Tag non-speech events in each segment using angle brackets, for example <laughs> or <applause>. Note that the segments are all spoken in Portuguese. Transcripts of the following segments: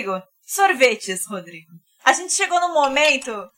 Rodrigo, sorvetes, Rodrigo. A gente chegou num momento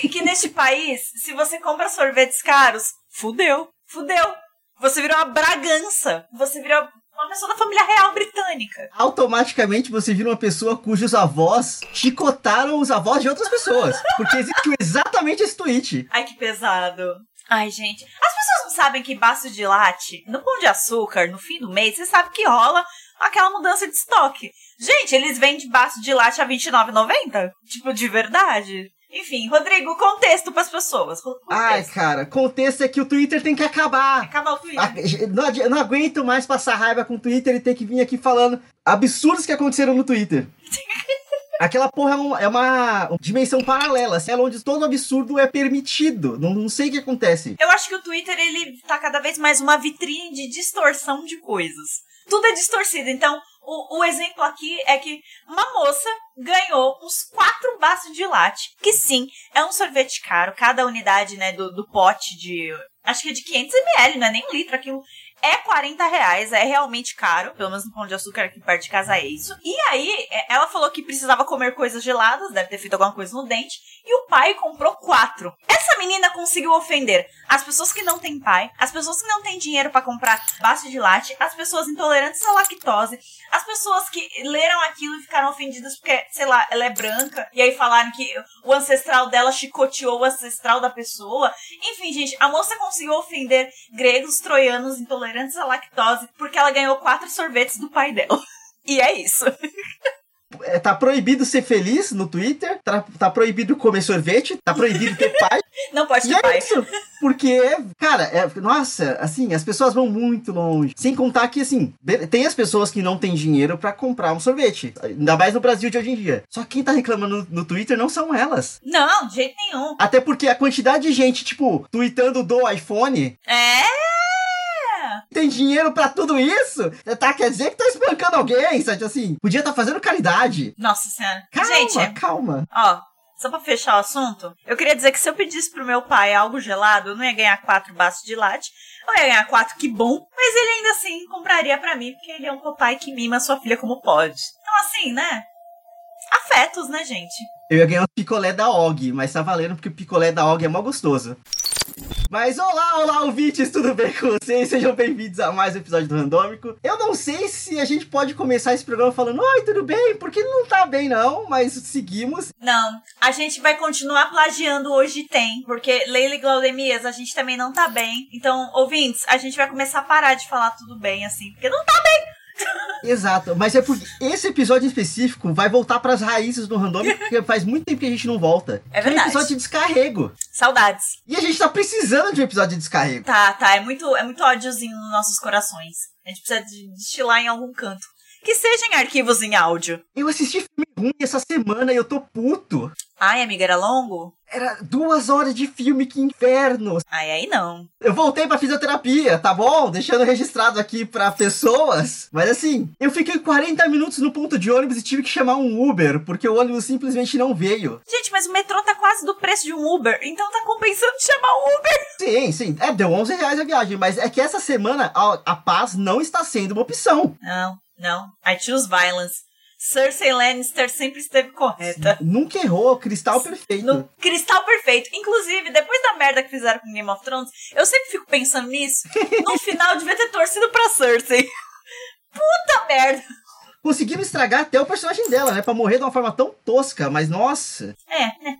que, que neste país, se você compra sorvetes caros, fudeu, fudeu. Você virou uma Bragança. Você virou uma pessoa da família real britânica. Automaticamente você vira uma pessoa cujos avós chicotaram os avós de outras pessoas. Porque existiu exatamente esse tweet. Ai, que pesado. Ai, gente. As pessoas não sabem que baço de latte, no pão de açúcar, no fim do mês, você sabe que rola aquela mudança de estoque. Gente, eles vendem baço de latte a R$29,90? Tipo, de verdade? Enfim, Rodrigo, contexto pras pessoas. Contexto. Ai, cara, contexto é que o Twitter tem que acabar. Acaba o Twitter. Ah, Não, adi- não aguento mais passar raiva com o Twitter e ter que vir aqui falando absurdos que aconteceram no Twitter. <laughs> Aquela porra é uma, é uma dimensão paralela, assim, é onde todo absurdo é permitido. Não, não sei o que acontece. Eu acho que o Twitter, ele tá cada vez mais uma vitrine de distorção de coisas. Tudo é distorcido. Então, o, o exemplo aqui é que uma moça ganhou uns quatro baços de latte, que sim, é um sorvete caro. Cada unidade, né, do, do pote de... Acho que é de 500ml, não é nem um litro. Aquilo é 40 reais, é realmente caro. Pelo menos no pão de açúcar aqui perto de casa é isso. E aí, é, ela falou que precisava comer coisas geladas, deve ter feito alguma coisa no dente. E o pai comprou quatro. Essa menina conseguiu ofender as pessoas que não têm pai, as pessoas que não têm dinheiro pra comprar baço de latte, as pessoas intolerantes à lactose, as pessoas que leram aquilo e ficaram ofendidas porque, sei lá, ela é branca, e aí falaram que o ancestral dela chicoteou o ancestral da pessoa. Enfim, gente, a moça conseguiu ofender gregos, troianos, intolerantes à lactose, porque ela ganhou quatro sorvetes do pai dela. E é isso. É, tá proibido ser feliz no Twitter, tá, tá proibido comer sorvete, tá proibido ter <laughs> pai. Não pode E ter é pai. isso. Porque, cara, é- nossa, assim, as pessoas vão muito longe. Sem contar que, assim, tem as pessoas que não têm dinheiro pra comprar um sorvete. Ainda mais no Brasil de hoje em dia. Só que quem tá reclamando no, no Twitter não são elas. Não, de jeito nenhum. Até porque a quantidade de gente, tipo, tweetando do iPhone, É. tem dinheiro pra tudo isso? Tá, quer dizer que tá espancando alguém, sabe? Assim, podia tá fazendo caridade. Nossa senhora. Calma, Gente, calma. Ó, só pra fechar o assunto, eu queria dizer que se eu pedisse pro meu pai algo gelado, eu não ia ganhar quatro baços de latte, eu ia ganhar quatro, que bom, mas ele ainda assim compraria pra mim, porque ele é um papai que mima sua filha como pode. Então assim, né? Afetos, né, gente? Eu ia ganhar um picolé da Og, mas tá valendo porque o picolé da Og é mó gostoso. Mas olá, olá, ouvintes, tudo bem com vocês? Sejam bem-vindos a mais um episódio do Randômico. Eu não sei se a gente pode começar esse programa falando, oi, tudo bem? Porque não tá bem não, mas seguimos. Não, a gente vai continuar plagiando hoje tem, porque Leila Glaudemias, a gente também não tá bem. Então, ouvintes, a gente vai começar a parar de falar tudo bem, assim, porque não tá Exato, mas é porque esse episódio em específico vai voltar pras raízes do Randômico, porque faz muito tempo que a gente não volta. É É um verdade. episódio de descarrego. Saudades. E a gente tá precisando de um episódio de descarrego. Tá, tá. É muito, é muito ódiozinho nos nossos corações. A gente precisa de destilar em algum canto. Que seja em arquivos em áudio. Eu assisti filme ruim essa semana e eu tô puto. Ai, amiga, era longo? Era duas horas de filme, que inferno. Ai, aí não. Eu voltei pra fisioterapia, tá bom? Deixando registrado aqui pra pessoas. Mas assim, eu fiquei 40 minutos no ponto de ônibus e tive que chamar um Uber, porque o ônibus simplesmente não veio. Gente, mas o metrô tá quase do preço de um Uber, então tá compensando chamar um Uber. Sim, sim. É, deu 11 reais a viagem, mas é que essa semana a, a paz não está sendo uma opção. Não, não. I choose violence. Cersei Lannister sempre esteve correta. Nunca errou, cristal perfeito. No cristal perfeito. Inclusive, depois da merda que fizeram com Game of Thrones, eu sempre fico pensando nisso. No final, devia ter torcido pra Cersei. <laughs> Puta merda. Conseguiram estragar até o personagem dela, né? Pra morrer de uma forma tão tosca, mas nossa. É, né?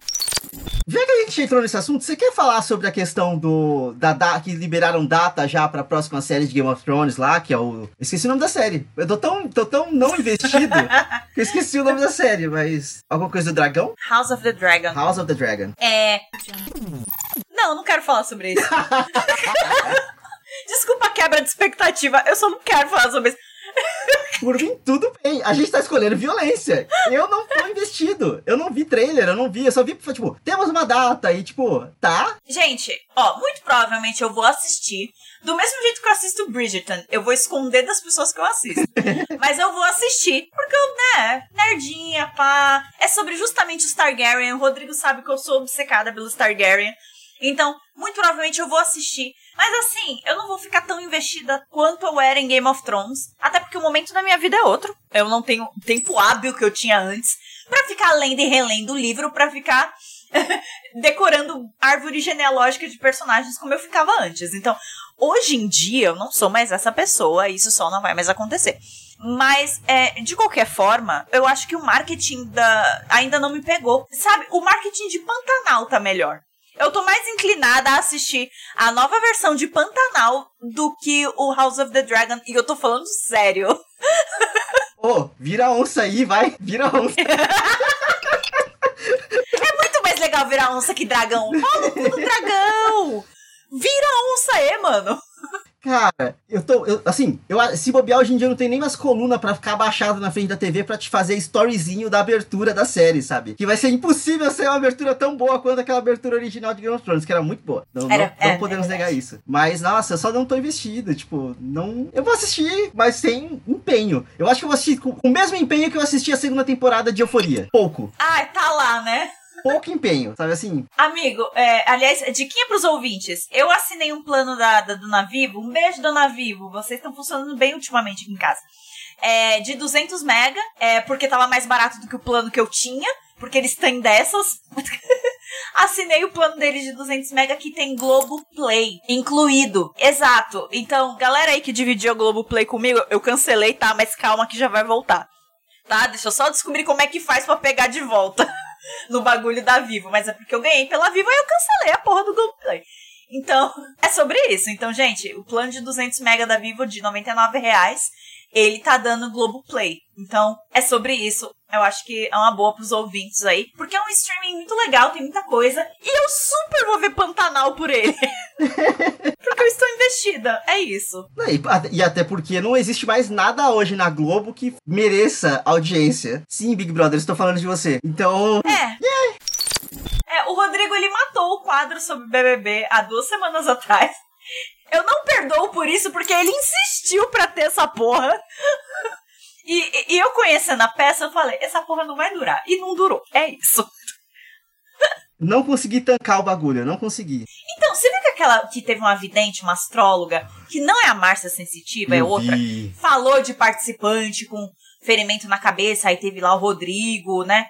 Já que a gente entrou nesse assunto, você quer falar sobre a questão do. da, da que liberaram data já pra próxima série de Game of Thrones lá, que é o. Esqueci o nome da série. Eu tô tão, tô tão não investido <laughs> que eu esqueci o nome da série, mas. Alguma coisa do dragão? House of the Dragon. House of the Dragon. É. Não, não quero falar sobre isso. <laughs> Desculpa a quebra de expectativa, eu só não quero falar sobre isso. Por mim, tudo bem. A gente tá escolhendo violência. Eu não tô investido. Eu não vi trailer, eu não vi. Eu só vi, tipo, temos uma data e, tipo, tá? Gente, ó, muito provavelmente eu vou assistir. Do mesmo jeito que eu assisto Bridgerton, eu vou esconder das pessoas que eu assisto. <laughs> Mas eu vou assistir, porque eu, né, nerdinha, pá. É sobre justamente os Targaryen. O Rodrigo sabe que eu sou obcecada pelos Targaryen. Então, muito provavelmente eu vou assistir. Mas assim, eu não vou ficar tão investida quanto eu era em Game of Thrones. Até porque o momento da minha vida é outro. Eu não tenho tempo hábil que eu tinha antes para ficar lendo e relendo o livro, para ficar <laughs> decorando árvore genealógica de personagens como eu ficava antes. Então, hoje em dia eu não sou mais essa pessoa, isso só não vai mais acontecer. Mas, é, de qualquer forma, eu acho que o marketing da ainda não me pegou. Sabe, o marketing de Pantanal tá melhor. Eu tô mais inclinada a assistir a nova versão de Pantanal do que o House of the Dragon. E eu tô falando sério. <laughs> Ô, oh, vira onça aí, vai. Vira onça. <laughs> é muito mais legal virar onça que dragão. Fala do dragão! Vira onça aí, mano. Cara, eu tô. Eu, assim, eu, se bobear hoje em dia eu não tem nem mais coluna para ficar abaixado na frente da TV para te fazer storyzinho da abertura da série, sabe? Que vai ser impossível ser uma abertura tão boa quanto aquela abertura original de Game of Thrones, que era muito boa. Não, era, não, não é, podemos é negar isso. Mas, nossa, eu só não tô investido. Tipo, não. Eu vou assistir, mas sem empenho. Eu acho que eu vou assistir com, com o mesmo empenho que eu assisti a segunda temporada de Euforia. Pouco. Ah, tá lá, né? Pouco empenho, sabe assim? Amigo, é, aliás, diquinha pros ouvintes. Eu assinei um plano da, da Dona Vivo. Um beijo, Dona Vivo. Vocês estão funcionando bem ultimamente aqui em casa. É, de 200 mega, é, porque tava mais barato do que o plano que eu tinha. Porque eles têm dessas. <laughs> Assinei o plano deles de 200 mega que tem Globo Play incluído. Exato. Então, galera aí que dividiu o Globo Play comigo, eu cancelei, tá? Mas calma que já vai voltar. Tá? Deixa eu só descobrir como é que faz para pegar de volta. <laughs> <laughs> no bagulho da Vivo, mas é porque eu ganhei pela Vivo e eu cancelei a porra do Google Play. Então, <laughs> é sobre isso. Então, gente, o plano de 200 mega da Vivo de 99 reais, ele tá dando Globo Play. Então, é sobre isso. Eu acho que é uma boa pros ouvintes aí. Porque é um streaming muito legal, tem muita coisa. E eu super vou ver Pantanal por ele. <laughs> porque eu estou investida. É isso. E, até porque não existe mais nada hoje na Globo que mereça audiência. Sim, Big Brother, estou falando de você. Então. É. Yeah. É, o Rodrigo ele matou o quadro sobre BBB há duas semanas atrás. Eu não perdoo por isso, porque ele insistiu pra ter essa porra. E, e, eu conhecendo a peça, eu falei, essa porra não vai durar. E não durou. É isso. Não consegui tancar o bagulho, não consegui. Então, você viu que aquela que teve uma vidente, uma astróloga, que não é a Márcia Sensitiva, é eu é outra, vi. falou de participante com ferimento na cabeça, aí teve lá o Rodrigo, né?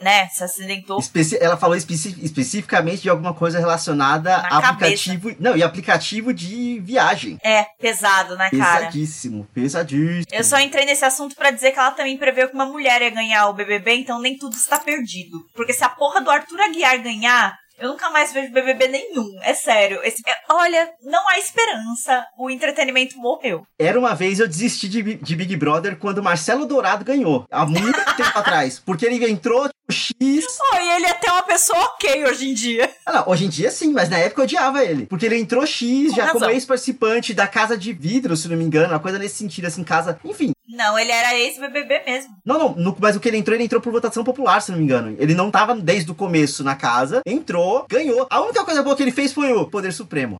Né, se acidentou. Ela falou especi especificamente de alguma coisa relacionada a aplicativo. Não, e aplicativo de viagem. É, pesado, né, cara? Pesadíssimo, pesadíssimo. Eu só entrei nesse assunto para dizer que ela também preveu que uma mulher ia ganhar o BBB, então nem tudo está perdido. Porque se a porra do Arthur Aguiar ganhar, eu nunca mais vejo BBB nenhum. É sério. Esse, é, olha, não há esperança. O entretenimento morreu. Era uma vez eu desisti de, de Big Brother quando Marcelo Dourado ganhou. Há muito <laughs> tempo atrás. Porque ele entrou X. Oh, e ele é até uma pessoa ok hoje em dia. Ah, não, hoje em dia sim, mas na época eu odiava ele. Porque ele entrou X, Com já razão. como ex-participante da Casa de Vidro, se não me engano. Uma coisa nesse sentido, assim, casa. Enfim. Não, ele era ex-BBB mesmo. Não, não, no, mas o que ele entrou, ele entrou por votação popular, se não me engano. Ele não tava desde o começo na casa, entrou, ganhou. A única coisa boa que ele fez foi o Poder Supremo.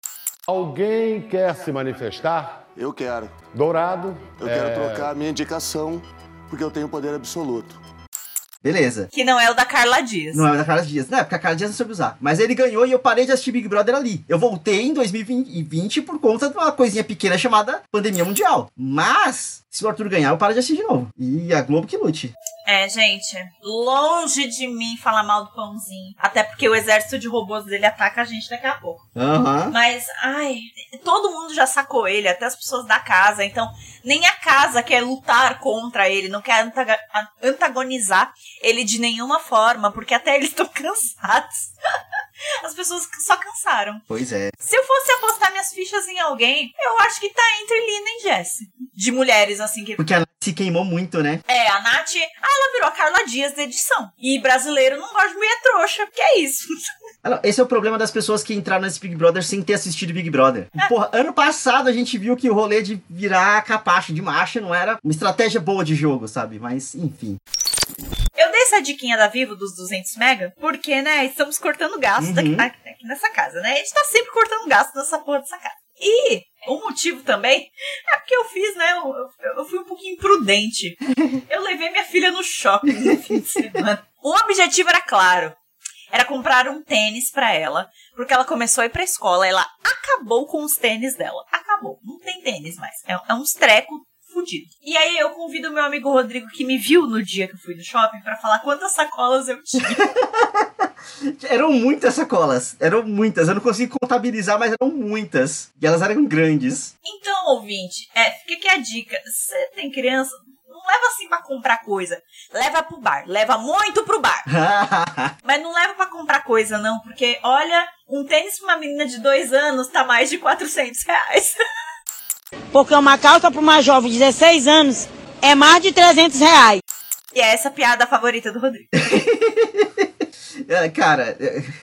Alguém quer se manifestar? Eu quero. Dourado. Eu é... quero trocar a minha indicação, porque eu tenho poder absoluto. Beleza. Que não é o da Carla Dias. Não é o da Carla Dias. Não, é porque a Carla Dias não soube usar. Mas ele ganhou e eu parei de assistir Big Brother ali. Eu voltei em 2020 por conta de uma coisinha pequena chamada pandemia mundial. Mas, se o Arthur ganhar, eu paro de assistir de novo. E a Globo que lute. É, gente, longe de mim falar mal do pãozinho. Até porque o exército de robôs dele ataca a gente daqui a pouco. Uhum. Mas, ai, todo mundo já sacou ele, até as pessoas da casa. Então, nem a casa quer lutar contra ele, não quer antagonizar ele de nenhuma forma, porque até eles estão <laughs> cansados. As pessoas só cansaram. Pois é. Se eu fosse apostar minhas fichas em alguém, eu acho que tá entre Lina e Jessie. De mulheres, assim, que. Porque a Nath se queimou muito, né? É, a Nath. Ah, ela virou a Carla Dias da edição. E brasileiro não gosta de mulher trouxa, que é isso. <laughs> Esse é o problema das pessoas que entraram nesse Big Brother sem ter assistido Big Brother. É. Porra, ano passado a gente viu que o rolê de virar capacho de macho não era uma estratégia boa de jogo, sabe? Mas, enfim. Eu dei essa diquinha da Vivo dos 200 mega, porque, né, estamos cortando gasto uhum. aqui, aqui, nessa casa, né? A gente tá sempre cortando gasto nessa porra dessa casa. E o motivo também é porque eu fiz, né? Eu, eu, fui um pouquinho imprudente. Eu levei minha filha no shopping no fim de semana. O objetivo era claro. era comprar um tênis pra ela, porque ela começou a ir pra escola, ela acabou com os tênis dela. Acabou. Não tem tênis mais. É, é uns treco E aí eu convido o meu amigo Rodrigo, que me viu no dia que eu fui no shopping, pra falar quantas sacolas eu tinha. <laughs> Eram muitas sacolas. Eram muitas. Eu não consigo contabilizar, mas eram muitas. E elas eram grandes. Então, ouvinte, é, fica aqui a dica. Você tem criança, não leva assim pra comprar coisa. Leva pro bar. Leva muito pro bar. <laughs> Mas não leva pra comprar coisa, não. Porque, olha, um tênis pra uma menina de dois anos tá mais de 400 reais. <laughs> Porque uma calça para uma jovem de 16 anos é mais de 300 reais. E é essa a piada favorita do Rodrigo. <laughs> É, Cara,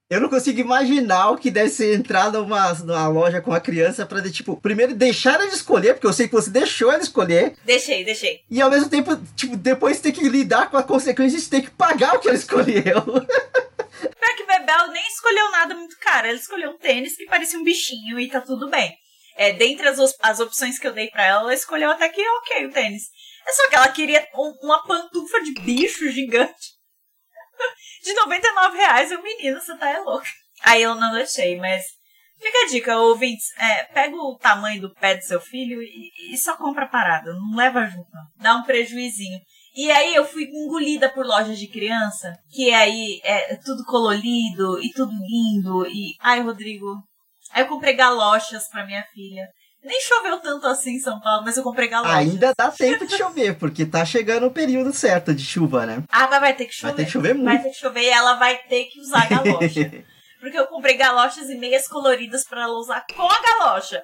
eu não consigo imaginar o que deve ser entrar numa, numa loja com a criança pra, tipo, primeiro deixar ela escolher, porque eu sei que você deixou ela escolher, Deixei, deixei. e ao mesmo tempo, tipo, depois ter que lidar com a consequência de ter que pagar o que ela escolheu. Pior que Bebel nem escolheu nada muito caro. Ela escolheu um tênis que parecia um bichinho e tá tudo bem. É, dentre as, as opções que eu dei pra ela, ela escolheu até que ok o tênis. É só que ela queria um- uma pantufa de bicho gigante. <laughs> De 99 reais. Eu, menina, você tá é louca. Aí eu não deixei, mas fica a dica, ouvintes. É, pega o tamanho do pé do seu filho e, e só compra parada. Não leva junto. Dá um prejuizinho. E aí eu fui engolida por lojas de criança, que aí é tudo colorido e tudo lindo. E. Ai, Rodrigo. Aí eu comprei galochas pra minha filha. Nem choveu tanto assim em São Paulo, mas eu comprei galochas. Ainda dá tempo de chover, porque tá chegando o período certo de chuva, né? Ah, mas vai ter que chover. Vai ter que chover muito. Vai ter que chover e ela vai ter que usar galocha. <laughs> Porque eu comprei galochas e meias coloridas pra ela usar com a galocha.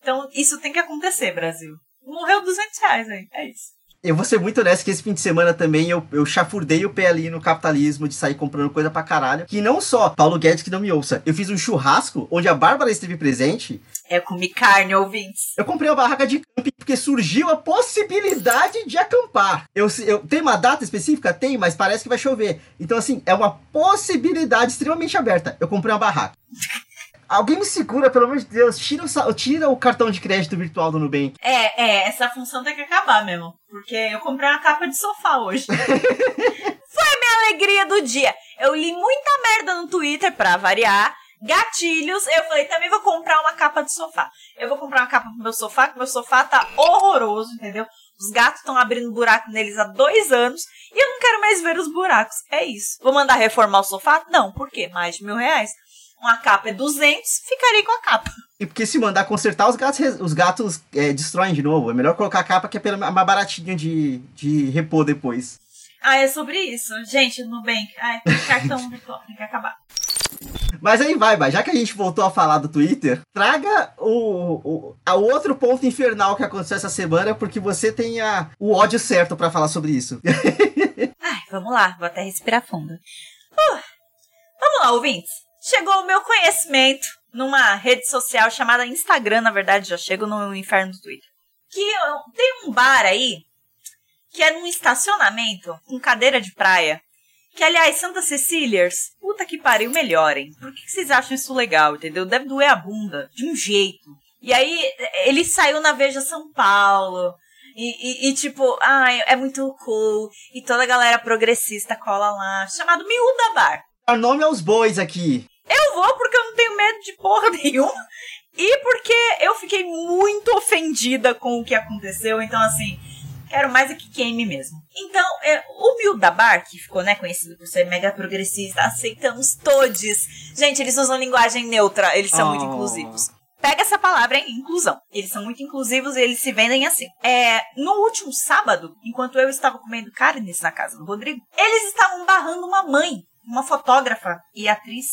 Então, isso tem que acontecer, Brasil. Morreu 200 reais aí. É isso. Eu vou ser muito honesto que esse fim de semana também eu, eu chafurdei o pé ali no capitalismo de sair comprando coisa pra caralho. Que não só, Paulo Guedes que não me ouça, eu fiz um churrasco onde a Bárbara esteve presente. É, eu comi carne, ouvintes. Eu comprei uma barraca de camping porque surgiu a possibilidade de acampar. Eu, eu tem uma data específica? Tem, mas parece que vai chover. Então, assim, é uma possibilidade extremamente aberta. Eu comprei uma barraca. Alguém me segura, pelo amor de Deus. Tira o, tira o cartão de crédito virtual do Nubank. É, é, essa função tem que acabar mesmo. Porque eu comprei uma capa de sofá hoje. <laughs> Foi a minha alegria do dia. Eu li muita merda no Twitter pra variar. Gatilhos, eu falei, também vou comprar uma capa de sofá. Eu vou comprar uma capa pro meu sofá, que meu sofá tá horroroso, entendeu? Os gatos estão abrindo buraco neles há dois anos e eu não quero mais ver os buracos. É isso. Vou mandar reformar o sofá? Não, por quê? Mais de mil reais. Uma capa é 200, ficarei com a capa. E porque se mandar consertar, os gatos, os gatos é, destroem de novo. É melhor colocar a capa que é pelo- mais baratinho de, de repor depois. Ah, é sobre isso. Gente, Nubank, ai, cartão virtual, tem que acabar. Mas aí vai, vai. Já que a gente voltou a falar do Twitter, traga o, o, a outro ponto infernal que aconteceu essa semana, porque você tem a, o ódio certo pra falar sobre isso. <laughs> Ai, vamos lá, vou até respirar fundo. Uh, vamos lá, ouvintes. Chegou o meu conhecimento numa rede social chamada Instagram, na verdade, já chego no inferno do Twitter. Que tem um bar aí, que é num estacionamento, com cadeira de praia. Que, aliás, Santa Cecílias, puta que pariu, melhorem. Por que vocês acham isso legal, entendeu? Deve doer a bunda, de um jeito. E aí, ele saiu na Veja São Paulo. E, e- e, tipo, ai, é muito cool. E toda a galera progressista cola lá. Chamado Miúda Bar. Dar nome aos bois aqui. Eu vou porque eu não tenho medo de porra <laughs> nenhuma. E porque eu fiquei muito ofendida com o que aconteceu. Então, assim, quero mais é que queime mesmo. Então, é, o Miúda Bar, que ficou né, conhecido por ser mega progressista, aceitamos todos. Gente, eles usam linguagem neutra, eles são muito Oh. inclusivos. Pega essa palavra, hein? Inclusão. Eles são muito inclusivos e eles se vendem assim. É, no último sábado, enquanto eu estava comendo carnes na casa do Rodrigo, eles estavam barrando uma mãe, uma fotógrafa e atriz,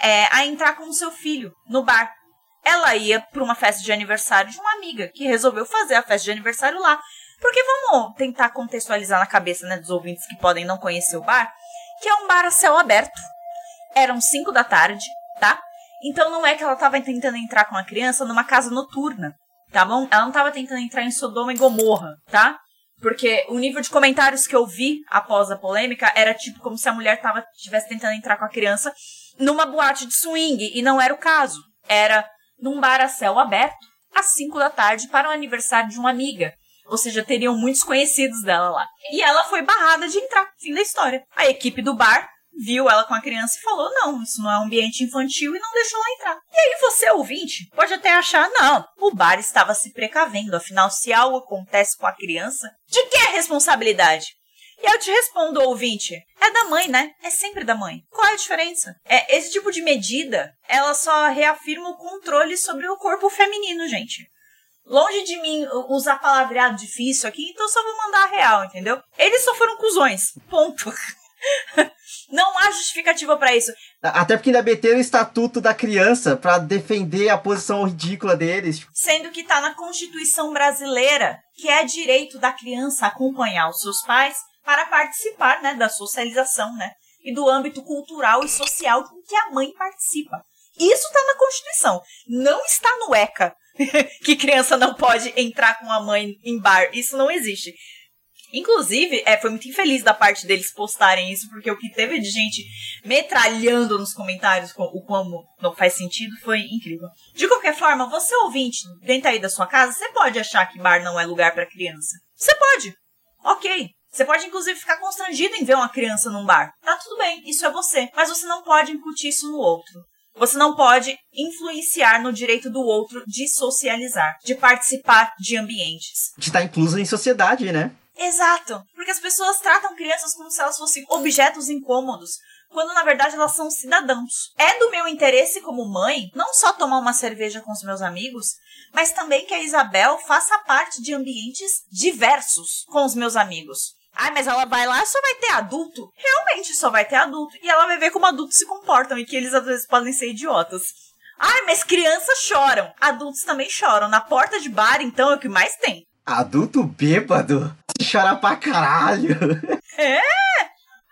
é, a entrar com o seu filho no bar. Ela ia para uma festa de aniversário de uma amiga que resolveu fazer a festa de aniversário lá. Porque vamos tentar contextualizar na cabeça né, dos ouvintes que podem não conhecer o bar, que é um bar a céu aberto. Eram 5 da tarde, tá? Então não é que ela estava tentando entrar com a criança numa casa noturna, tá bom? Ela não estava tentando entrar em Sodoma e Gomorra, tá? Porque o nível de comentários que eu vi após a polêmica era tipo como se a mulher tava, tivesse tentando entrar com a criança numa boate de swing, e não era o caso. Era num bar a céu aberto, às 5 da tarde, para o aniversário de uma amiga. Ou seja, teriam muitos conhecidos dela lá. E ela foi barrada de entrar. Fim da história. A equipe do bar viu ela com a criança e falou: não, isso não é um ambiente infantil e não deixou ela entrar. E aí você, ouvinte, pode até achar: não, o bar estava se precavendo, afinal, se algo acontece com a criança, de que é responsabilidade? E eu te respondo, ouvinte, é da mãe, né? É sempre da mãe. Qual é a diferença? É, esse tipo de medida, ela só reafirma o controle sobre o corpo feminino, gente. Longe de mim usar palavreado difícil aqui, então só vou mandar a real, entendeu? Eles só foram cuzões. Ponto. <laughs> Não há justificativa para isso. Até porque ainda meteram o estatuto da criança para defender a posição ridícula deles. Sendo que tá na Constituição brasileira, que é direito da criança acompanhar os seus pais para participar, né, da socialização, né, e do âmbito cultural e social com que a mãe participa. Isso está na Constituição, não está no ECA, <laughs> que criança não pode entrar com a mãe em bar. Isso não existe. Inclusive, é, foi muito infeliz da parte deles postarem isso, porque o que teve de gente metralhando nos comentários com, o como não faz sentido foi incrível. De qualquer forma, você ouvinte, dentro aí da sua casa, você pode achar que bar não é lugar para criança. Você pode. Ok. Você pode, inclusive, ficar constrangido em ver uma criança num bar. Tá tudo bem, isso é você. Mas você não pode incutir isso no outro. Você não pode influenciar no direito do outro de socializar, de participar de ambientes. De estar incluso em sociedade, né? Exato. Porque as pessoas tratam crianças como se elas fossem objetos incômodos, quando na verdade elas são cidadãos. É do meu interesse como mãe não só tomar uma cerveja com os meus amigos, mas também que a Isabel faça parte de ambientes diversos com os meus amigos. Ai, mas ela vai lá só vai ter adulto? Realmente só vai ter adulto. E ela vai ver como adultos se comportam e que eles às vezes podem ser idiotas. Ai, mas crianças choram. Adultos também choram. Na porta de bar, então, é o que mais tem. Adulto bêbado? Chora pra caralho. É?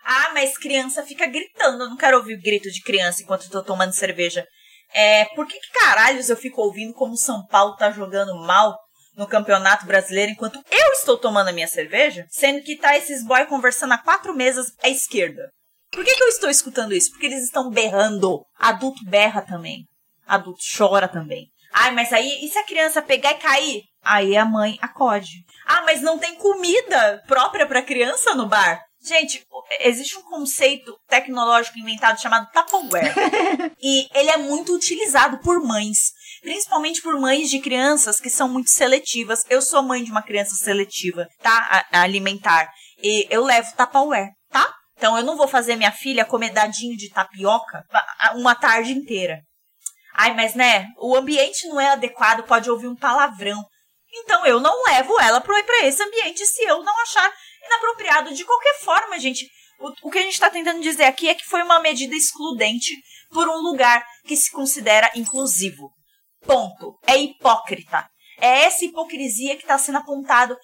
Ah, mas criança fica gritando. Eu não quero ouvir grito de criança enquanto eu tô tomando cerveja. É, por que, que caralhos eu fico ouvindo como São Paulo tá jogando mal no Campeonato Brasileiro enquanto eu estou tomando a minha cerveja, sendo que tá esses boy conversando a quatro mesas à esquerda. Por que, que eu estou escutando isso? Porque eles estão berrando. Adulto berra também. Adulto chora também. Ai, mas aí, e se a criança pegar e cair? Aí a mãe acode. Ah, mas não tem comida própria para criança no bar? Gente, existe um conceito tecnológico inventado chamado Tupperware. <laughs> e ele é muito utilizado por mães. Principalmente por mães de crianças que são muito seletivas. Eu sou mãe de uma criança seletiva, tá? A, a alimentar. E eu levo Tupperware, tá? Então eu não vou fazer minha filha comer dadinho de tapioca uma tarde inteira. Ai, mas né, o ambiente não é adequado, pode ouvir um palavrão. Então eu não levo ela para esse ambiente se eu não achar inapropriado. De qualquer forma, gente, o, o que a gente está tentando dizer aqui é que foi uma medida excludente por um lugar que se considera inclusivo. Ponto. É hipócrita. É essa hipocrisia que está sendo apontado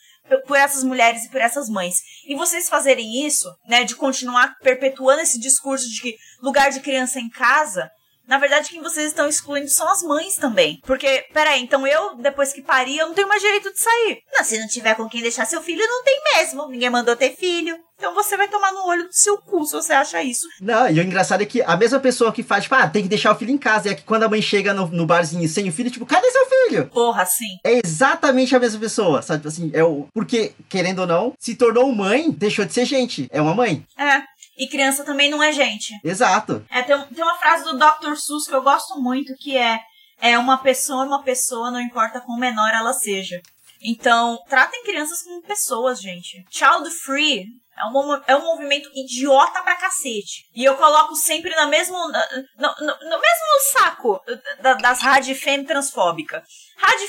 por essas mulheres e por essas mães. E vocês fazerem isso, né, de continuar perpetuando esse discurso de que lugar de criança é em casa, na verdade, quem vocês estão excluindo são as mães também. Porque, peraí, então eu, depois que pari, eu não tenho mais direito de sair. Não, se não tiver com quem deixar seu filho, não tem mesmo. Ninguém mandou ter filho. Então você vai tomar no olho do seu cu se você acha isso. Não, e o engraçado é que a mesma pessoa que faz, tipo, ah, tem que deixar o filho em casa, é que quando a mãe chega no, no barzinho sem o filho, tipo, cadê seu filho? Porra, sim. É exatamente a mesma pessoa, sabe? Assim, é o. Porque, querendo ou não, se tornou mãe, deixou de ser gente. É uma mãe. É. E criança também não é gente. Exato. É, tem, tem uma frase do Dr. Seuss que eu gosto muito, que é é uma pessoa uma pessoa, não importa quão menor ela seja. Então, tratem crianças como pessoas, gente. Child free é um, é um movimento idiota pra cacete. E eu coloco sempre no mesmo, no, no, no mesmo saco da, das rádio fem transfóbica.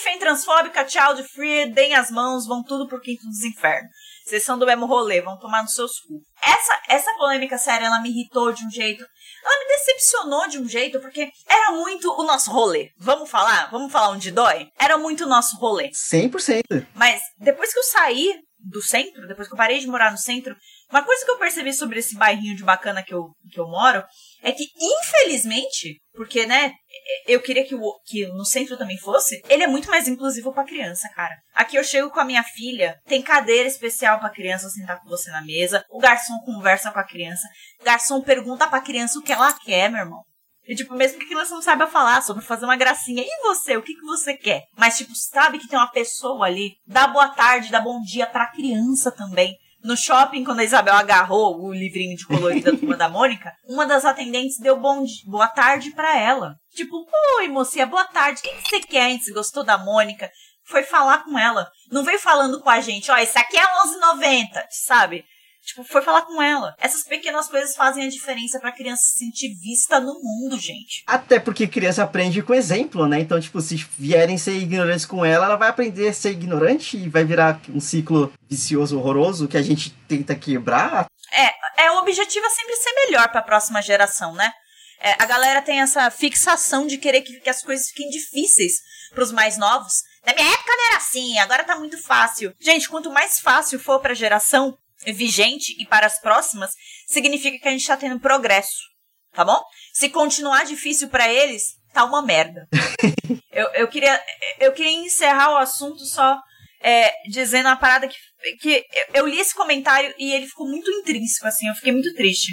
Fem transfóbica, child free, deem as mãos, vão tudo pro quinto dos infernos. Vocês são do mesmo rolê, vão tomar nos seus cu. Essa, essa polêmica séria, ela me irritou de um jeito. Ela me decepcionou de um jeito, porque era muito o nosso rolê. Vamos falar? Vamos falar onde dói? Era muito o nosso rolê. 100%. Mas depois que eu saí do centro, depois que eu parei de morar no centro, uma coisa que eu percebi sobre esse bairrinho de bacana que eu, que eu moro é que, infelizmente, porque, né, eu queria que, o, que no centro também fosse, ele é muito mais inclusivo pra criança, cara. Aqui eu chego com a minha filha, tem cadeira especial pra criança sentar com você na mesa, o garçom conversa com a criança, o garçom pergunta pra criança o que ela quer, meu irmão. E, tipo, mesmo que a criança não saiba falar, sobre fazer uma gracinha. E você? O que, que você quer? Mas, tipo, sabe que tem uma pessoa ali, dá boa tarde, dá bom dia pra criança também No shopping, quando a Isabel agarrou o livrinho de colorido da turma da Mônica, uma das atendentes deu bom boa tarde pra ela. Tipo, oi, mocinha, boa tarde. O que, você quer, hein? Gostou da Mônica? Foi falar com ela. Não veio falando com a gente, ó, esse aqui é 11,90, sabe? Tipo, foi falar com ela. Essas pequenas coisas fazem a diferença pra criança se sentir vista no mundo, gente. Até porque criança aprende com exemplo, né? Então, tipo, se vierem ser ignorantes com ela, ela vai aprender a ser ignorante e vai virar um ciclo vicioso, horroroso, que a gente tenta quebrar. É, o objetivo é sempre ser melhor pra próxima geração, né? É, a galera tem essa fixação de querer que, que as coisas fiquem difíceis pros mais novos. Na minha época não era assim, agora tá muito fácil. Gente, quanto mais fácil for pra geração vigente e para as próximas, significa que a gente tá tendo progresso, tá bom? Se continuar difícil pra eles, tá uma merda. <laughs> eu, eu, queria, eu queria encerrar o assunto só é, dizendo uma parada que, que eu li esse comentário e ele ficou muito intrínseco, assim, eu fiquei muito triste.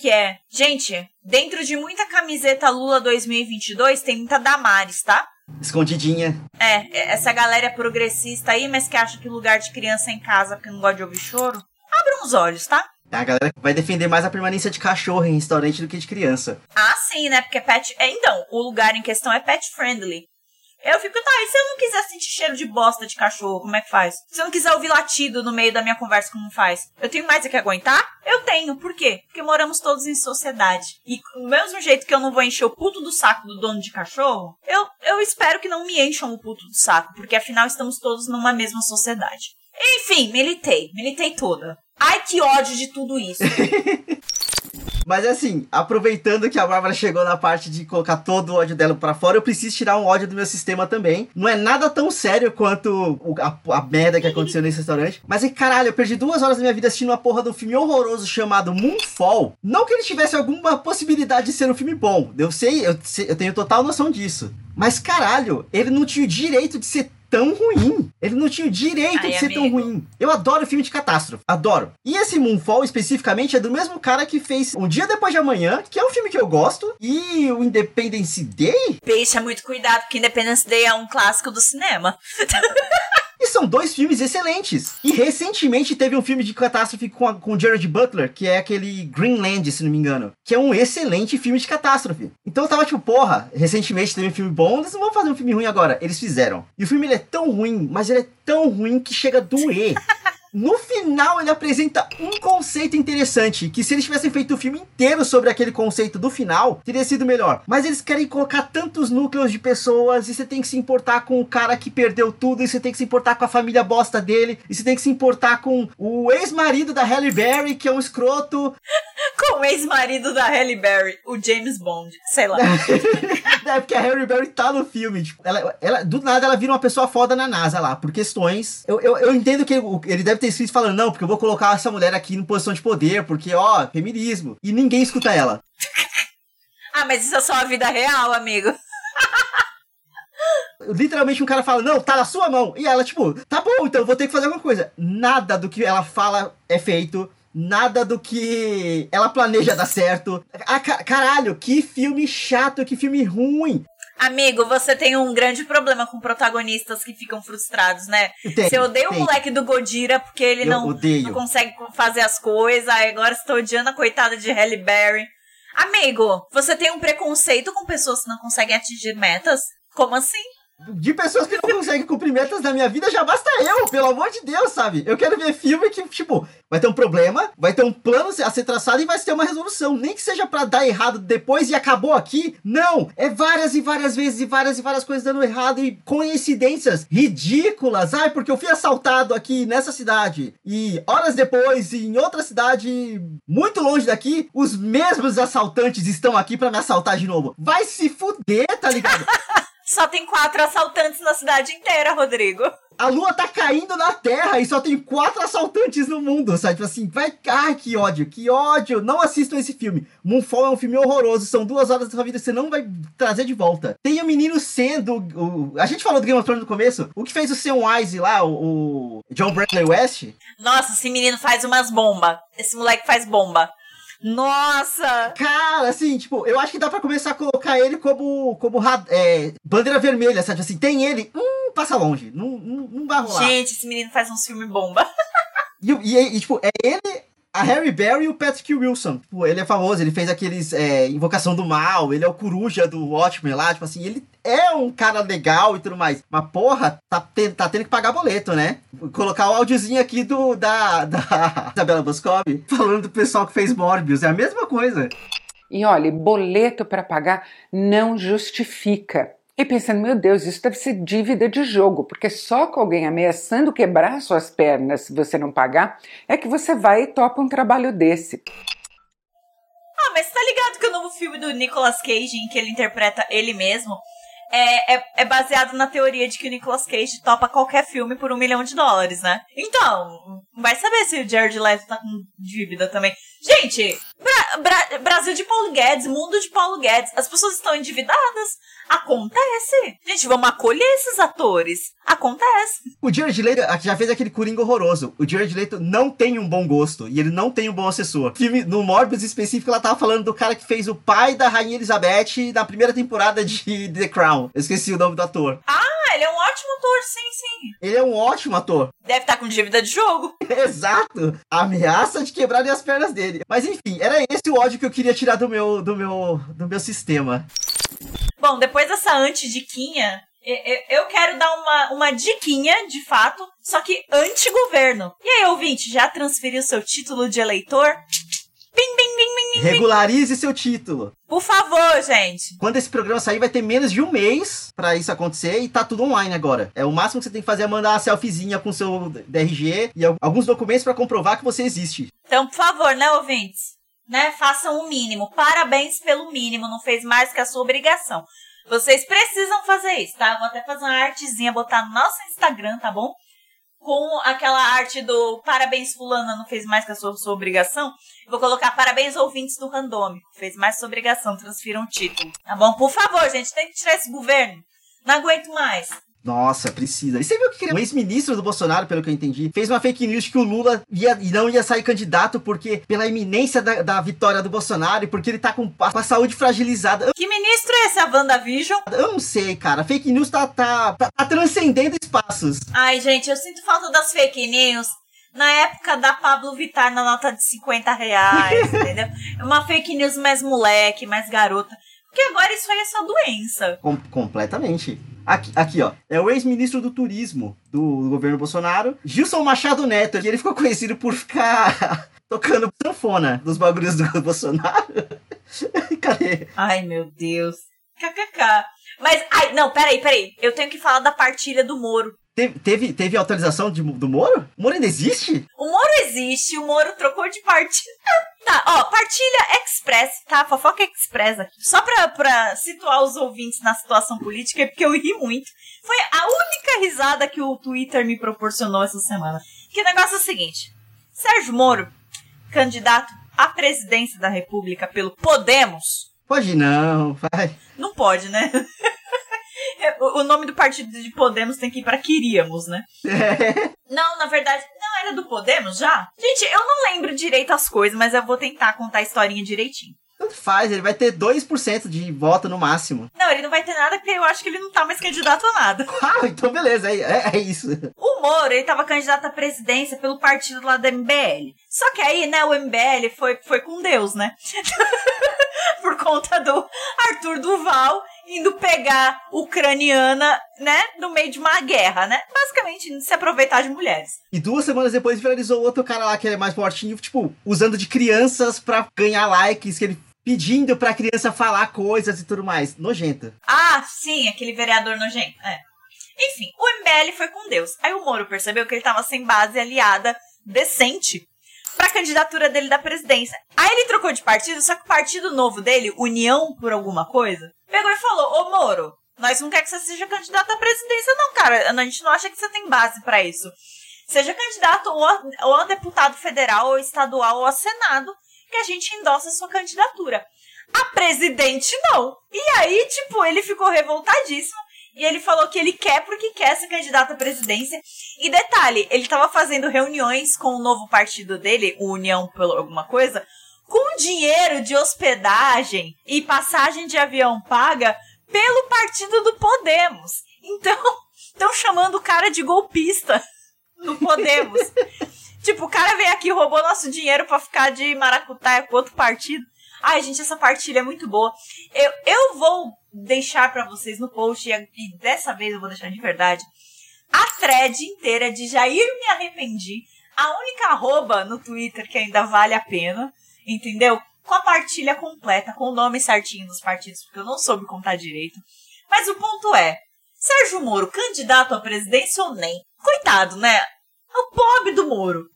Que é, gente, dentro de muita camiseta Lula 2022 tem muita Damares, tá? Escondidinha. É, essa galera é progressista aí, mas que acha que lugar de criança é em casa porque não gosta de ouvir choro. Abram os olhos, tá? A galera vai defender mais a permanência de cachorro em restaurante do que de criança. Ah, sim, né? Porque pet. É, então, o lugar em questão é pet friendly. Eu fico, tá, e se eu não quiser sentir cheiro de bosta de cachorro, como é que faz? Se eu não quiser ouvir latido no meio da minha conversa, como faz? Eu tenho mais é que aguentar? Eu tenho. Por quê? Porque moramos todos em sociedade. E do mesmo jeito que eu não vou encher o puto do saco do dono de cachorro, eu, eu espero que não me encham o puto do saco, porque afinal estamos todos numa mesma sociedade. Enfim, militei. Militei toda. Ai, que ódio de tudo isso. <laughs> Mas assim, aproveitando que a Bárbara chegou na parte de colocar todo o ódio dela pra fora, eu preciso tirar um ódio do meu sistema também. Não é nada tão sério quanto a, a merda que aconteceu nesse restaurante. Mas é caralho, eu perdi duas horas da minha vida assistindo uma porra de um filme horroroso chamado Moonfall. Não que ele tivesse alguma possibilidade de ser um filme bom. Eu sei, eu, eu tenho total noção disso. Mas caralho, ele não tinha o direito de ser tão ruim. Ele não tinha o direito Ai, de ser tão amigo. ruim. Eu adoro filme de catástrofe. Adoro. E esse Moonfall, especificamente, é do mesmo cara que fez Um Dia Depois de Amanhã, que é um filme que eu gosto, e o Independence Day. Deixa muito cuidado, porque Independence Day é um clássico do cinema. <laughs> E são dois filmes excelentes. E recentemente teve um filme de catástrofe com, a, com Jared Butler, que é aquele Greenland, se não me engano. Que é um excelente filme de catástrofe. Então eu tava tipo, porra, recentemente teve um filme bom, eles não vão fazer um filme ruim agora. Eles fizeram. E o filme ele é tão ruim, mas ele é tão ruim que chega a doer. No final, ele apresenta um conceito interessante, que se eles tivessem feito o filme inteiro sobre aquele conceito do final, teria sido melhor. Mas eles querem colocar tantos núcleos de pessoas, e você tem que se importar com o cara que perdeu tudo, e você tem que se importar com a família bosta dele, e você tem que se importar com o ex-marido da Halle Berry, que é um escroto. <laughs> Com o ex-marido da Halle Berry, o James Bond. Sei lá. <laughs> É porque a Halle Berry tá no filme. Tipo, ela, ela, do nada ela vira uma pessoa foda na NASA lá, por questões. Eu, eu, eu entendo que ele, ele deve ter escrito falando, não, porque eu vou colocar essa mulher aqui em posição de poder, porque, ó, feminismo. E ninguém escuta ela. <laughs> Ah, mas isso é só a vida real, amigo. <laughs> Literalmente um cara fala, não, tá na sua mão. E ela, tipo, tá bom, então vou ter que fazer alguma coisa. Nada do que ela fala é feito. Nada do que ela planeja dar certo. Ah, ca- caralho, que filme chato, que filme ruim. Amigo, você tem um grande problema com protagonistas que ficam frustrados, né? Tem, você odeia o tem. moleque do Godira porque ele não, não consegue fazer as coisas. Aí agora você tá odiando a coitada de Halle Berry. Amigo, você tem um preconceito com pessoas que não conseguem atingir metas? Como assim? De pessoas que não conseguem cumprir metas na minha vida, já basta eu, pelo amor de Deus, sabe? Eu quero ver filme que, tipo, vai ter um problema, vai ter um plano a ser traçado e vai ter uma resolução. Nem que seja pra dar errado depois e acabou aqui. Não! É várias e várias vezes e várias e várias coisas dando errado e coincidências ridículas. Ai, porque eu fui assaltado aqui nessa cidade. E horas depois, em outra cidade muito longe daqui, os mesmos assaltantes estão aqui pra me assaltar de novo. Vai se fuder, tá ligado? Só tem quatro assaltantes na cidade inteira, Rodrigo. A lua tá caindo na Terra e só tem quatro assaltantes no mundo, sabe? Tipo assim, vai. Ai, que ódio, que ódio. Não assistam esse filme. Moonfall é um filme horroroso. São duas horas da sua vida que você não vai trazer de volta. Tem o menino sendo. O... A gente falou do Game of Thrones no começo. O que fez o Sam Wise lá, o, o John Bradley West. Nossa, esse menino faz umas bombas. Esse moleque faz bomba. Nossa! Cara, assim, tipo, eu acho que dá pra começar a colocar ele como. como é, bandeira vermelha, sabe? Assim, tem ele. Hum, passa longe. Não, não, não vai rolar. Gente, esse menino faz uns filmes bomba. <laughs> E, e, e, tipo, é ele, a Harry Berry e o Patrick Wilson. Tipo, ele é famoso, ele fez aqueles é, Invocação do Mal, ele é o coruja do Watchmen lá, tipo assim, ele é um cara legal e tudo mais. Mas, porra, tá, tá tendo que pagar boleto, né? Vou colocar o áudiozinho aqui do da, <laughs> da Isabela Boscov falando do pessoal que fez Morbius. É a mesma coisa. E olha, boleto para pagar não justifica. E pensando, meu Deus, isso deve ser dívida de jogo, porque só com alguém ameaçando quebrar suas pernas se você não pagar, é que você vai e topa um trabalho desse. Ah, mas tá ligado que o novo filme do Nicolas Cage, em que ele interpreta ele mesmo, é, é, é, baseado na teoria de que o Nicolas Cage topa qualquer filme por um milhão de dólares, né? Então, vai saber se o Jared Leto tá com dívida também. Gente, Bra Bra Brasil de Paulo Guedes, mundo de Paulo Guedes, as pessoas estão endividadas. Acontece. Gente, vamos acolher esses atores. Acontece. O Jared Leto já fez aquele Coringa horroroso. O Jared Leto não tem um bom gosto e ele não tem um bom assessor. Filme, no Morbius específico, ela tava falando do cara que fez o pai da Rainha Elizabeth na primeira temporada de The Crown. Eu esqueci o nome do ator. Ah, ele é um ótimo ator, sim, sim. Ele é um ótimo ator. <laughs> Deve estar tá com dívida de jogo. Exato. ameaça de quebrarem as pernas dele. Mas enfim, era esse o ódio que eu queria tirar do meu, do meu, do meu sistema. Bom, depois dessa anti-diquinha, eu quero dar uma, uma diquinha, de fato, só que anti-governo. E aí, ouvinte, já transferiu seu título de eleitor? Bim, bim, bim, bim, Regularize seu título. Por favor, gente. Quando esse programa sair, vai ter menos de um mês para isso acontecer e tá tudo online agora. É o máximo que você tem que fazer é mandar uma selfiezinha com seu DRG e alguns documentos para comprovar que você existe. Então, por favor, né, ouvintes? né? Façam o mínimo. Parabéns pelo mínimo, não fez mais que a sua obrigação. Vocês precisam fazer isso, tá? Vou até fazer uma artezinha, botar no nosso Instagram, tá bom? Com aquela arte do parabéns fulana não fez mais que a sua, sua obrigação. Vou colocar parabéns ouvintes do randômico. Fez mais sua obrigação, transfiram o título. Tá bom? Por favor, gente, tem que tirar esse governo. Não aguento mais. Nossa, precisa. E você viu que um ex-ministro do Bolsonaro, pelo que eu entendi, fez uma fake news que o Lula ia, não ia sair candidato porque pela iminência da, da vitória do Bolsonaro e porque ele tá com a, com a saúde fragilizada. Que ministro é esse, a WandaVision? Eu não sei, cara. Fake news tá, tá, tá, tá transcendendo espaços. Ai, gente, eu sinto falta das fake news na época da Pablo Vittar na nota de 50 reais, <laughs> entendeu? Uma fake news mais moleque, mais garota. Porque agora isso aí é só doença. Com completamente. Aqui, aqui, ó. É o ex-ministro do turismo do governo Bolsonaro, Gilson Machado Neto. E ele ficou conhecido por ficar <laughs> tocando sanfona dos bagulhos do <laughs> Bolsonaro. <laughs> Cadê? Ai, meu Deus. KKK. Mas, ai, não, peraí, peraí. Eu tenho que falar da partilha do Moro. Teve, teve, teve autorização de, do Moro? O Moro ainda existe? O Moro existe, o Moro trocou de partilha. <laughs> Tá, ó, partilha express, tá? Fofoca express aqui. Só pra, pra situar os ouvintes na situação política, porque eu ri muito. Foi a única risada que o Twitter me proporcionou essa semana. Que o negócio é o seguinte: Sérgio Moro, candidato à presidência da República pelo Podemos. Pode não, vai. Não pode, né? <laughs> o nome do partido de Podemos tem que ir pra Queríamos, né? É. Não, na verdade, não era do Podemos já? Gente, eu não lembro direito as coisas, mas eu vou tentar contar a historinha direitinho. Tanto faz, ele vai ter 2% de voto no máximo. Não, ele não vai ter nada porque eu acho que ele não tá mais candidato a nada. <laughs> Ah, então beleza, é, é, é isso. O Moro, ele tava candidato à presidência pelo partido lá do MBL. Só que aí, né, o MBL foi, foi com Deus, né? <laughs> Por conta do Arthur Duval indo pegar ucraniana, né, no meio de uma guerra, né? Basicamente, se aproveitar de mulheres. E duas semanas depois viralizou outro cara lá que é mais fortinho, tipo, usando de crianças pra ganhar likes, que ele pedindo pra criança falar coisas e tudo mais. Nojento. Ah, sim, aquele vereador nojento. É. Enfim, o MBL foi com Deus. Aí o Moro percebeu que ele tava sem base aliada decente pra candidatura dele da presidência. Aí ele trocou de partido, só que o partido novo dele, União por alguma coisa, pegou e falou: Ô Moro, nós não queremos que você seja candidato à presidência, não, cara. A gente não acha que você tem base para isso. Seja candidato ou a, ou a deputado federal, ou estadual, ou a Senado, que a gente endossa a sua candidatura. A presidente não. E aí, tipo, ele ficou revoltadíssimo. E ele falou que ele quer porque quer ser candidato à presidência. E detalhe, ele estava fazendo reuniões com o novo partido dele, o União pelo alguma coisa, com dinheiro de hospedagem e passagem de avião paga pelo partido do Podemos. Então, <laughs> estão chamando o cara de golpista no Podemos. <laughs> Tipo, o cara veio aqui e roubou nosso dinheiro pra ficar de maracutaia com outro partido. Ai, gente, essa partilha é muito boa. Eu, eu vou deixar pra vocês no post, e, e dessa vez eu vou deixar de verdade, a thread inteira de Jair me arrependi. A única arroba no Twitter que ainda vale a pena, entendeu? Com a partilha completa, com o nome certinho dos partidos, porque eu não soube contar direito. Mas o ponto é, Sérgio Moro, candidato à presidência ou nem? Coitado, né? É o pobre do Moro.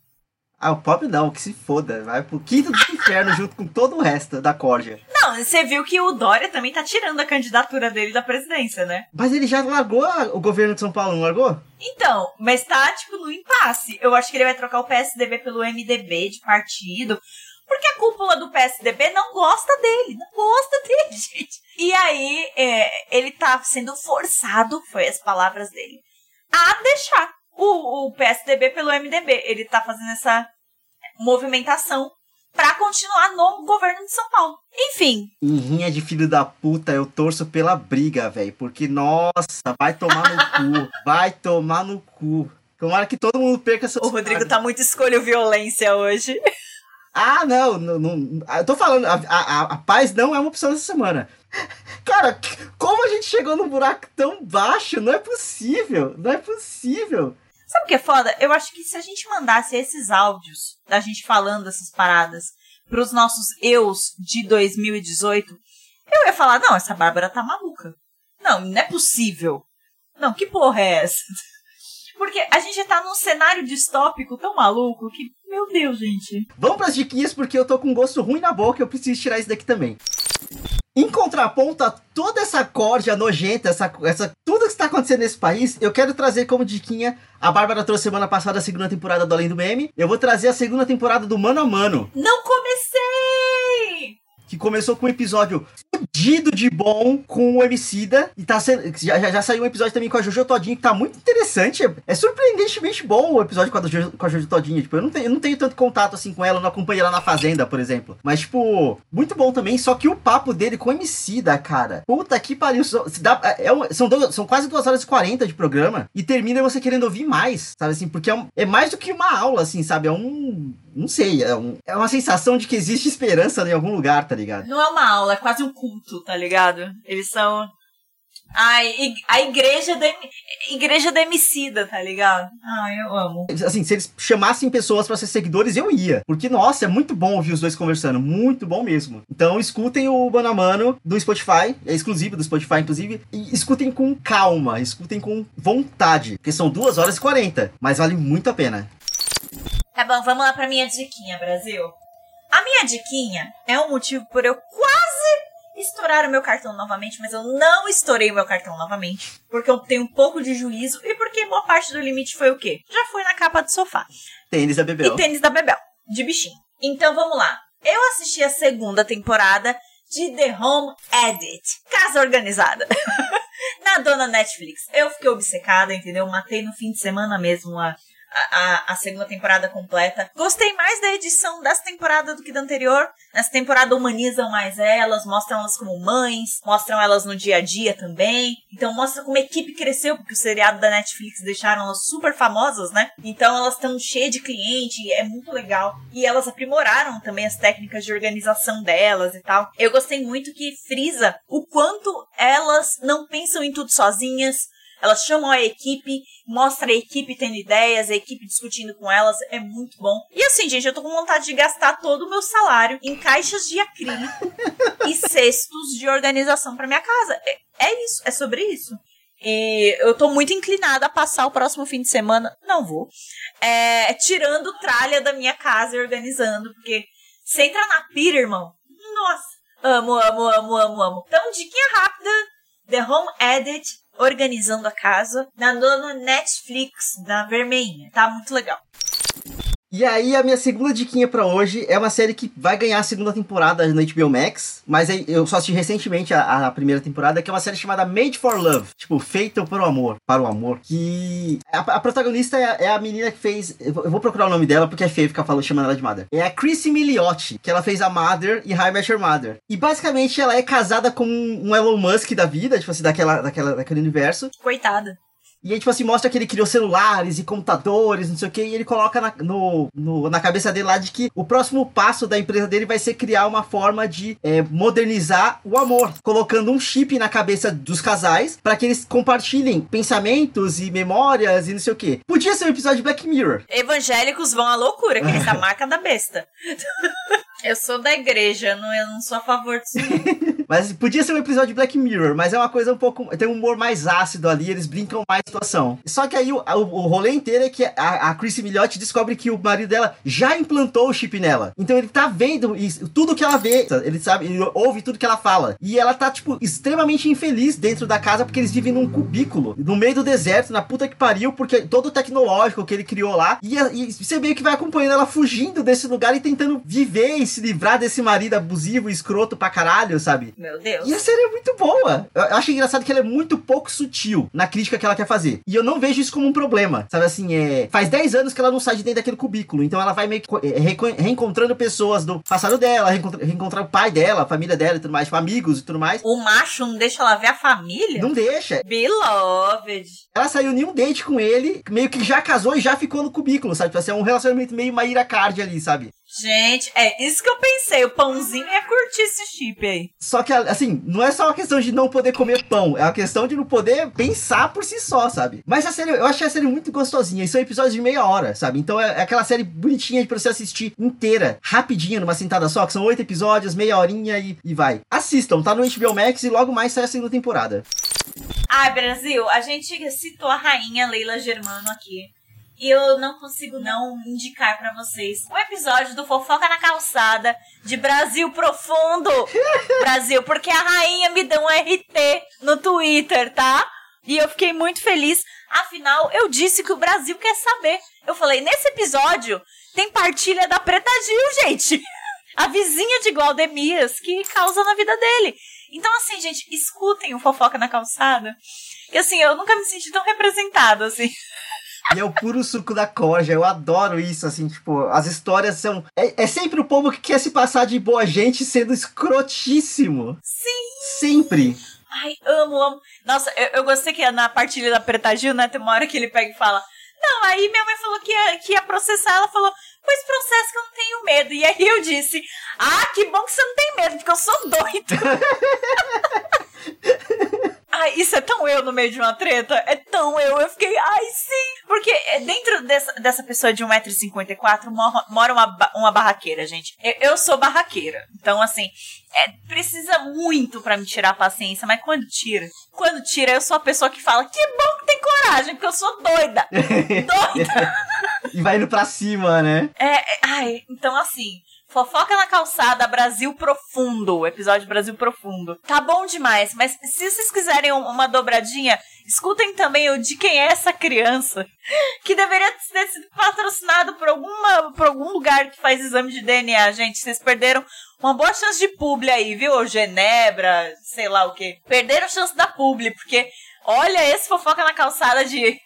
Ah, o pobre não, que se foda. Vai pro quinto do inferno <laughs> junto com todo o resto da corja. Não, você viu que o Dória também tá tirando a candidatura dele da presidência, né? Mas ele já largou o governo de São Paulo, não largou? Então, mas tá, tipo, no impasse. Eu acho que ele vai trocar o PSDB pelo MDB de partido. Porque a cúpula do PSDB não gosta dele. Não gosta <laughs> dele, gente. E aí, é, ele tá sendo forçado, foi as palavras dele, a deixar o, o PSDB pelo MDB. Ele tá fazendo essa movimentação pra continuar no governo de São Paulo. Enfim, rinha de filho da puta, eu torço pela briga, velho. Porque, nossa, vai tomar no cu. <laughs> Vai tomar no cu. Tomara que todo mundo perca seus o Rodrigo tá muito escolho violência hoje. Ah, não, não, não. Eu tô falando, a, a, a paz não é uma opção essa semana. Cara, como a gente chegou num buraco tão baixo? Não é possível, não é possível. Sabe o que é foda? Eu acho que se a gente mandasse esses áudios da gente falando essas paradas pros nossos eus de 2018, eu ia falar, não, essa Bárbara tá maluca. Não, não é possível. Não, que porra é essa? <laughs> Porque a gente tá num cenário distópico tão maluco que, meu Deus, gente. Vamos pras diquinhas porque eu tô com gosto ruim na boca, eu preciso tirar isso daqui também. Em contraponto a toda essa corja nojenta, essa, essa, tudo que está acontecendo nesse país, eu quero trazer como diquinha. A Bárbara trouxe semana passada a segunda temporada do Além do Meme. Eu vou trazer a segunda temporada do Mano a Mano, Não comecei! que começou com um episódio fudido de bom com o Emicida. E tá sendo. Já, já, já saiu um episódio também com a Jojo Todinho, que tá muito interessante. É, é surpreendentemente bom o episódio com a, Jojo, com a Jojo Todinho. Tipo, eu não, tenho, eu não tenho tanto contato assim com ela, não acompanho ela na Fazenda, por exemplo. Mas, tipo, muito bom também. Só que o papo dele com o Emicida, cara. Puta que pariu. Dá- é um- são, duas- são quase 2 horas e 40 de programa. E termina você querendo ouvir mais, sabe assim? Porque é, um- é mais do que uma aula, assim, sabe? É um. Não sei, é, um- é uma sensação de que existe esperança em algum lugar, tá ligado? Não é uma aula, é quase um culto, tá ligado? Eles são. Ai, a igreja da, igreja da Emicida, tá ligado? Ai, eu amo. Assim, se eles chamassem pessoas pra ser seguidores, eu ia. Porque, nossa, é muito bom ouvir os dois conversando. Muito bom mesmo. Então, escutem o Mano a Mano do Spotify. É exclusivo do Spotify, inclusive. E escutem com calma. Escutem com vontade. Porque são 2 horas e 40. Mas vale muito a pena. Tá bom, vamos lá pra minha diquinha, Brasil. A minha diquinha é um motivo por eu estourar o meu cartão novamente, mas eu não estourei o meu cartão novamente. Porque eu tenho um pouco de juízo e porque boa parte do limite foi o quê? Já foi na capa do sofá. Tênis da Bebel. E tênis da Bebel, de bichinho. Então vamos lá. Eu assisti a segunda temporada de The Home Edit, Casa Organizada, <laughs> na dona Netflix. Eu fiquei obcecada, entendeu? Matei no fim de semana mesmo a, a, a- segunda temporada completa. Gostei mais da edição dessa temporada do que da anterior. Nessa temporada humanizam mais elas, mostram elas como mães, mostram elas no dia a dia também. Então mostra como a equipe cresceu, porque o seriado da Netflix deixaram elas super famosas, né? Então elas estão cheias de cliente, é muito legal. E elas aprimoraram também as técnicas de organização delas e tal. Eu gostei muito que frisa o quanto elas não pensam em tudo sozinhas, elas chamam a equipe, mostra a equipe tendo ideias, a equipe discutindo com elas, é muito bom. E assim, gente, eu tô com vontade de gastar todo o meu salário em caixas de acrílico <laughs> e cestos de organização pra minha casa. É, é isso, é sobre isso. E eu tô muito inclinada a passar o próximo fim de semana, não vou, é, tirando tralha da minha casa e organizando, porque você entra na pira, irmão, nossa, amo, amo, amo, amo, amo. Então, diquinha rápida, The Home Edit, organizando a casa, na dona Netflix, da vermelhinha. Tá muito legal. E aí, a minha segunda diquinha pra hoje é uma série que vai ganhar a segunda temporada no HBO Max, mas eu só assisti recentemente a, a primeira temporada, que é uma série chamada Made for Love, tipo, feita para o amor, para o amor, que a, a protagonista é, é a menina que fez, eu vou, procurar o nome dela porque é feio ficar falando, chamando ela de Mother. É a Chrissy Milioti, que ela fez a Mother e High Your Mother. E basicamente ela é casada com um Elon Musk da vida, tipo assim, daquela, daquela, daquele universo, Coitada. E aí, tipo assim, mostra que ele criou celulares e computadores, não sei o que, e ele coloca na, no, no- na cabeça dele lá de que o próximo passo da empresa dele vai ser criar uma forma de é, modernizar o amor, colocando um chip na cabeça dos casais para que eles compartilhem pensamentos e memórias e não sei o que. Podia ser um episódio de Black Mirror. Evangélicos vão à loucura, que eles é a <laughs> marca da besta. Eu sou da igreja, não, eu não sou a favor disso. <laughs> Mas podia ser um episódio de Black Mirror, mas é uma coisa um pouco. Tem um humor mais ácido ali, eles brincam mais a situação. Só que aí o, o, o rolê inteiro é que a, a Chrissy Miliotti descobre que o marido dela já implantou o chip nela. Então ele tá vendo isso, tudo que ela vê, ele sabe, ele ouve tudo que ela fala. E ela tá, tipo, extremamente infeliz dentro da casa porque eles vivem num cubículo, no meio do deserto, na puta que pariu, porque todo o tecnológico que ele criou lá. E, e você meio que vai acompanhando ela fugindo desse lugar e tentando viver e se livrar desse marido abusivo, escroto pra caralho, sabe? Meu Deus. E a série é muito boa. Eu acho engraçado que ela é muito pouco sutil na crítica que ela quer fazer. E eu não vejo isso como um problema. Sabe assim, é. Faz 10 anos que ela não sai de dentro daquele cubículo. Então ela vai meio que é, reencontrando pessoas do passado dela, reencontra- reencontrar o pai dela, a família dela e tudo mais, tipo, amigos e tudo mais. O macho não deixa ela ver a família? Não deixa. Beloved. Ela saiu nenhum date com ele, meio que já casou e já ficou no cubículo, sabe? Tipo assim, é um relacionamento meio Maíra Card ali, sabe? Gente, é isso que eu pensei. O pãozinho ia curtir esse chip aí. Só que, assim, não é só uma questão de não poder comer pão, é uma questão de não poder pensar por si só, sabe? Mas a série, eu achei a série muito gostosinha, e são episódios de meia hora, sabe? Então é, é aquela série bonitinha pra você assistir inteira, rapidinha, numa sentada só, que são oito episódios, meia horinha e, e vai. Assistam, tá no HBO Max e logo mais sai a segunda temporada. Ai, Brasil, a gente citou a rainha Leila Germano aqui. E eu não consigo não indicar pra vocês o episódio do Fofoca na Calçada de Brasil Profundo. <laughs> Brasil, porque a rainha me deu um RT no Twitter, tá? E eu fiquei muito feliz. Afinal, eu disse que o Brasil quer saber. Eu falei, nesse episódio tem partilha da Preta Gil, gente. <laughs> A vizinha de Glaudemias que causa na vida dele. Então, assim, gente, escutem o Fofoca na Calçada. E assim, eu nunca me senti tão representada, assim. E é o puro suco da corja, eu adoro isso, assim, tipo, as histórias são. É, é sempre o povo que quer se passar de boa gente sendo escrotíssimo. Sim! Sempre. Ai, amo, amo. Nossa, eu, eu gostei que na partilha da Preta Gil, né, tem uma hora que ele pega e fala... Não, aí minha mãe falou que ia, que ia processar, ela falou... Pois processo que eu não tenho medo. E aí eu disse... Ah, que bom que você não tem medo, porque eu sou doida. <laughs> Ai, isso é tão eu no meio de uma treta. É tão eu. Eu fiquei, ai, sim. Porque é, dentro dessa, dessa pessoa de 1,54m mora, mora uma, uma barraqueira, gente. Eu, eu sou barraqueira. Então, assim, é, precisa muito pra me tirar a paciência. Mas quando tira, quando tira, eu sou a pessoa que fala, que bom que tem coragem, porque eu sou doida. <laughs> doida. E vai indo pra cima, né? É, é, ai, então assim, fofoca na calçada, Brasil Profundo, episódio Brasil Profundo. Tá bom demais, mas se vocês quiserem um- uma dobradinha, escutem também o de quem é essa criança, que deveria ter sido patrocinado por alguma, por algum lugar que faz exame de DNA, gente. Vocês perderam uma boa chance de publi aí, viu? Genebra, sei lá o que. Perderam a chance da publi, porque olha esse fofoca na calçada de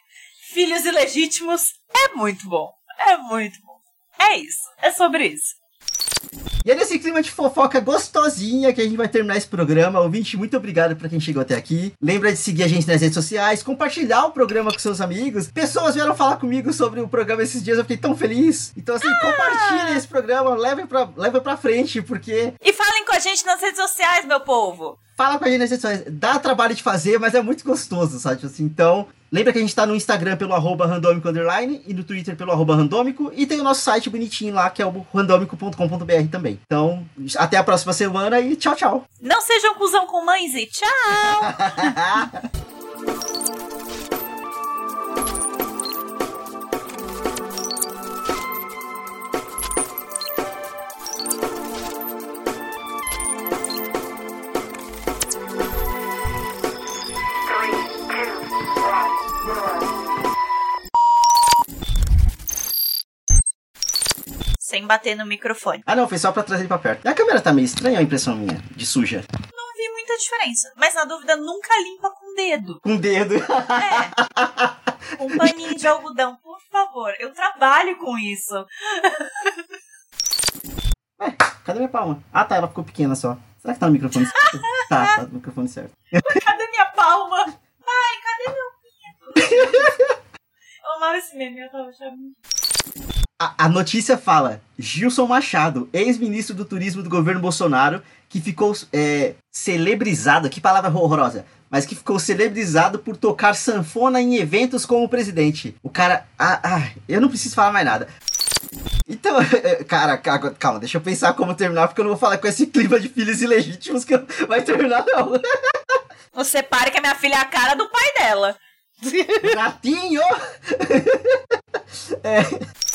filhos ilegítimos é muito bom. É muito bom. É isso. É sobre isso. E é nesse clima de fofoca gostosinha que a gente vai terminar esse programa. Ouvinte, muito obrigado pra quem chegou até aqui. Lembra de seguir a gente nas redes sociais, compartilhar o programa com seus amigos. Pessoas vieram falar comigo sobre o programa esses dias, eu fiquei tão feliz. Então, assim, compartilhem esse programa, levem pra, levem pra frente, porque E falem com a gente nas redes sociais, meu povo. Fala com a gente nas sociais. Dá trabalho de fazer, mas é muito gostoso, sabe? Assim, então, lembra que a gente tá no Instagram pelo arroba randômico underline e no Twitter pelo arroba randômico. E tem o nosso site bonitinho lá, que é o randômico.com.br também. Então, até a próxima semana e tchau, tchau. Não sejam cuzão com mães e tchau. <laughs> Sem bater no microfone. Ah, não, foi só pra trazer ele pra perto. A câmera tá meio estranha, a impressão minha, de suja. Não vi muita diferença. Mas na dúvida, nunca limpa com o dedo. Com dedo. É. <laughs> Um paninho de algodão, por favor. Eu trabalho com isso. Ué, cadê minha palma? Ah, tá, ela ficou pequena só. Será que tá no microfone certo? <laughs> tá, tá no microfone certo. Cadê minha palma? Ai, cadê meu pinto? <laughs> amava esse meme, eu tava achando. A, a notícia fala: Gilson Machado, ex-ministro do turismo do governo Bolsonaro, que ficou é, celebrizado, que palavra horrorosa, mas que ficou celebrizado por tocar sanfona em eventos como presidente. O cara. Ah, ah, eu não preciso falar mais nada. Então, <laughs> cara, calma, deixa eu pensar como terminar, porque eu não vou falar com esse clima de filhos ilegítimos que vai terminar, não. Você pare que a minha filha é a cara do pai dela. <laughs> Gatinho! <laughs> é.